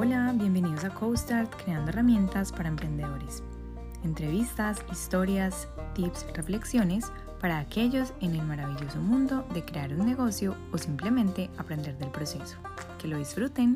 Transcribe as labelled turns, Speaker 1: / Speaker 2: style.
Speaker 1: Hola, bienvenidos a CoStart creando herramientas para emprendedores. Entrevistas, historias, tips, reflexiones para aquellos en el maravilloso mundo de crear un negocio o simplemente aprender del proceso. Que lo disfruten.